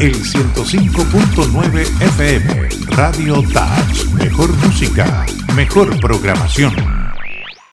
el 105.9 FM Radio Touch. Mejor música, mejor programación.